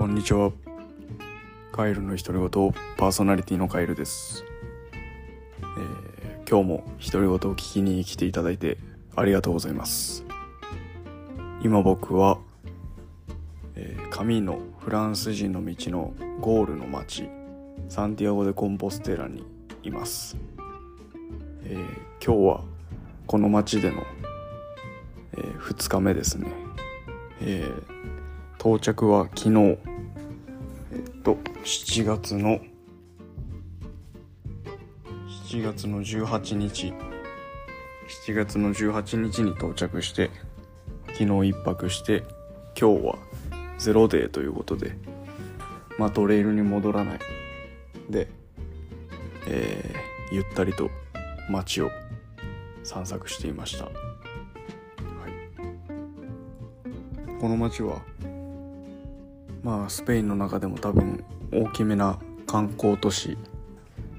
こんにちは。カエルの独り言パーソナリティのカエルです、えー今日も独り言を聞きに来ていただいてありがとうございます。今僕は、えーカミーノフランス人の道のゴールの町サンティアゴ・でコンポステラにいます、えー今日はこの町での、え2日目ですね、えー到着は昨日と7月の7月の18日。7月の18日に到着して昨日一泊して今日はゼロデーということでまあトレイルに戻らない。で、えーゆったりと街を散策していました、はい、この街はまあスペインの中でも多分大きめな観光都市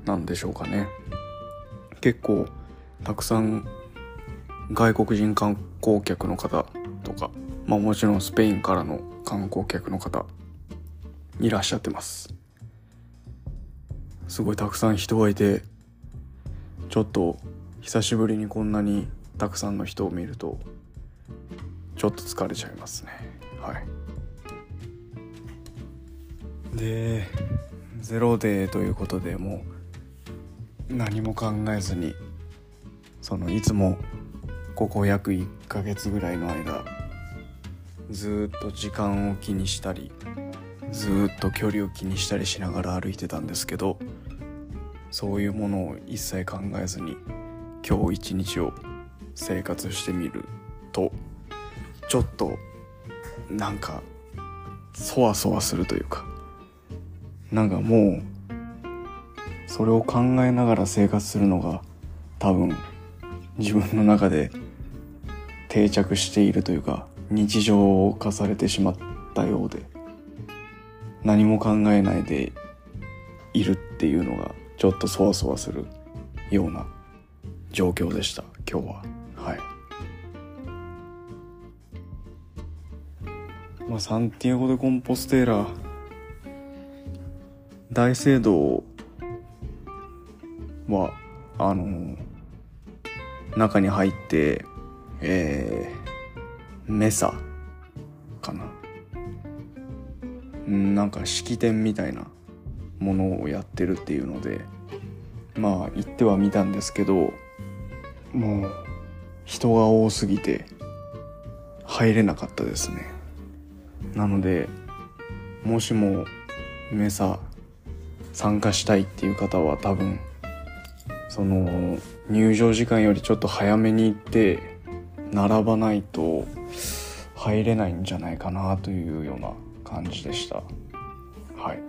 なんでしょうかね。結構たくさん外国人観光客の方とかまあもちろんスペインからの観光客の方いらっしゃってます。すごいたくさん人がいてちょっと久しぶりにこんなにたくさんの人を見るとちょっと疲れちゃいますね。はい。でゼロデーということでもう何も考えずにそのいつもここ約1ヶ月ぐらいの間ずっと時間を気にしたりずっと距離を気にしたりしながら歩いてたんですけどそういうものを一切考えずに今日一日を生活してみるとちょっとなんかそわそわするというかなんかもうそれを考えながら生活するのが多分自分の中で定着しているというか日常化されてしまったようで何も考えないでいるっていうのがちょっとそわそわするような状況でした今日は。はい。まあサンティアゴ・でコンポステーラ大聖堂はあの中に入ってえー、メサかな。んなんか式典みたいなものをやってるっていうのでまあ行ってはみたんですけどもう人が多すぎて入れなかったですね。なのでもしもメサ参加したいっていう方は多分その入場時間よりちょっと早めに行って並ばないと入れないんじゃないかなというような感じでした。はい。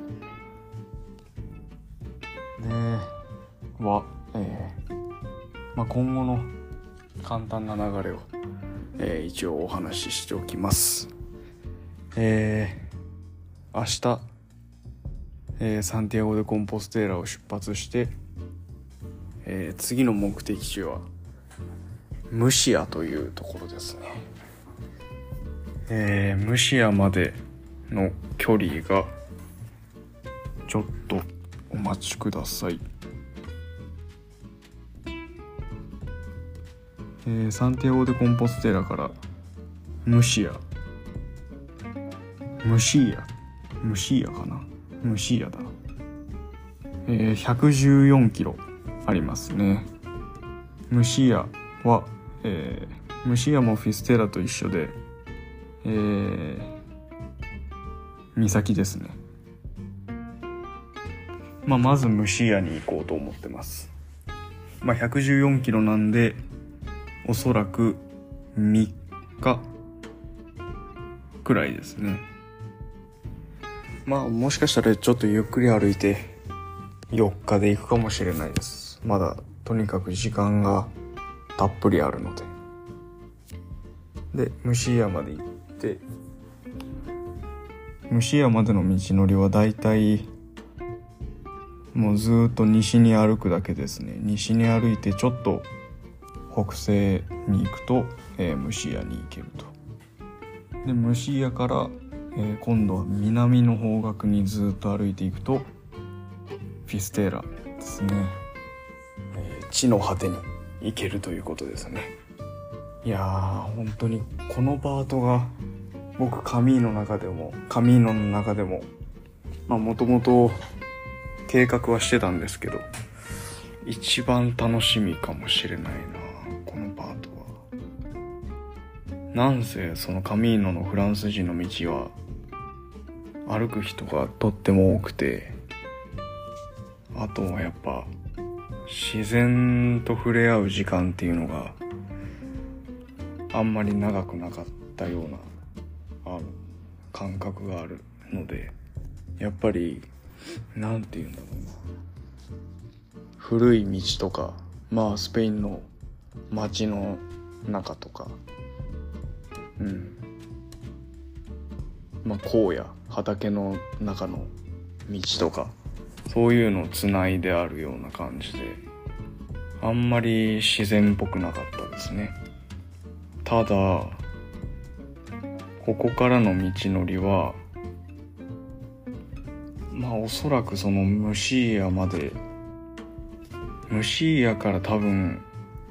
では、えーまあ、今後の簡単な流れを、えー一応お話ししておきます。えー明日えーサンティアゴ・でコンポステーラを出発して、えー次の目的地はムシアというところですね、えームシアまでの距離がちょっとお待ちください、えーサンティアゴ・でコンポステーラからムシア。ムシアムシアかな。ムシーアだ。えー、114キロありますね。ムシーアは、えームシーアもフィステラと一緒でえー、岬ですね。まあまずムシーアに行こうと思ってます。まあ114キロなんでおそらく3日くらいですね。まあもしかしたらちょっとゆっくり歩いて4日で行くかもしれないです。まだとにかく時間がたっぷりあるので。で虫屋まで行って虫屋までの道のりはだいたいもうずっと西に歩くだけですね。西に歩いてちょっと北西に行くと、えー、虫屋に行けると。で虫屋から、えー、今度は南の方角にずっと歩いていくとフィステーラですね、えー、地の果てに行けるということですね。いやー本当にこのパートが僕カミーの中でもカミーノの中でもまあもともと計画はしてたんですけど一番楽しみかもしれないなこのパートは。なんせそのカミーノのフランス人の道は歩く人がとっても多くてあとはやっぱ自然と触れ合う時間っていうのがあんまり長くなかったようなあ感覚があるのでやっぱり何て言うんだろうな。古い道とかまあスペインの街の中とかうん。まあ荒野畑の中の道とか。そういうのをつないであるような感じで。あんまり自然っぽくなかったですね。ただここからの道のりはまあおそらくそのムシーヤまでムシーヤから多分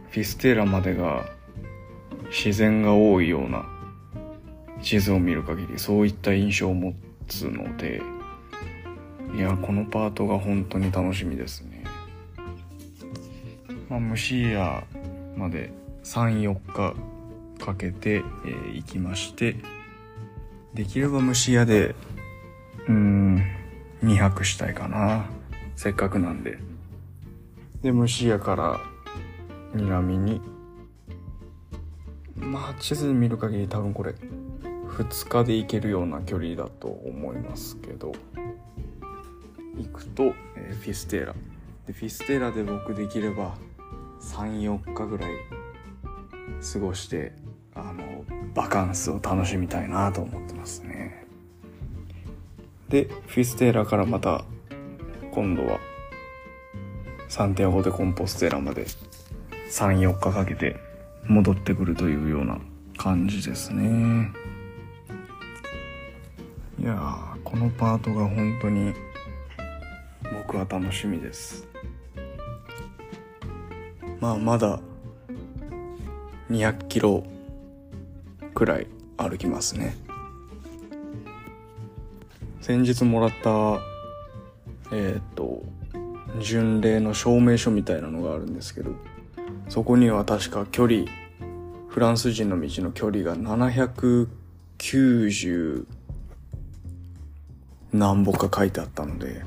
フィステーラまでが自然が多いような地図を見る限りそういった印象を持つのでいやこのパートが本当に楽しみですね。まあムシーヤまで34日かけて、えー、行きましてできれば虫屋でうん2泊したいかな。せっかくなんで。で虫屋から南に。まあ地図見る限り多分これ2日で行けるような距離だと思いますけど。行くと、えー、フィステーラ。でフィステーラで僕できれば34日ぐらい過ごしてあのバカンスを楽しみたいなと思ってますね。でフィステーラからまた今度はサンティアゴ・でコンポステーラまで34日かけて戻ってくるというような感じですね。いやこのパートが本当に僕は楽しみです。まあまだ200キロくらい歩きますね。先日もらったえっ、と巡礼の証明書みたいなのがあるんですけどそこには確か距離フランス人の道の距離が790何歩か書いてあったので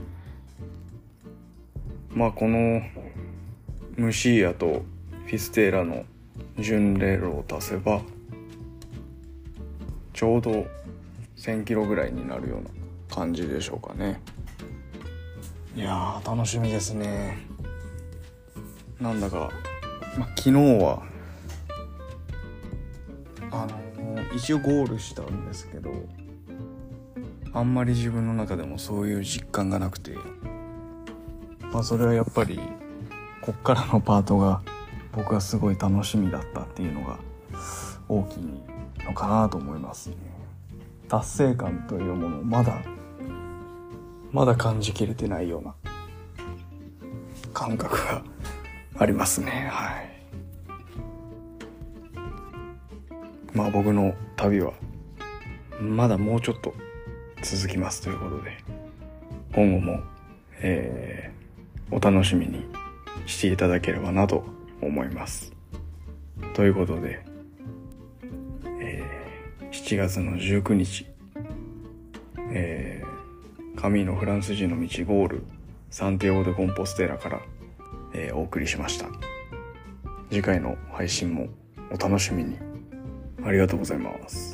まあこのムシーヤとフィステーラの巡礼路を足せばちょうど1000キロぐらいになるような感じでしょうかね。いやー楽しみですね。なんだか、まあ、昨日はあのー、一応ゴールしたんですけどあんまり自分の中でもそういう実感がなくて。まあそれはやっぱりこっからのパートが僕はすごい楽しみだったっていうのが大きいのかなと思いますね。達成感というものをまだまだ感じきれてないような感覚がありますね。はい。まあ僕の旅はまだもうちょっと続きますということで今後も、えー、お楽しみにしていただければなと思いますということでえ7月の19日、えー、神のフランス人の道ゴール、サンティアゴ・でコンポステラから、えー、お送りしました。次回の配信もお楽しみに。ありがとうございます。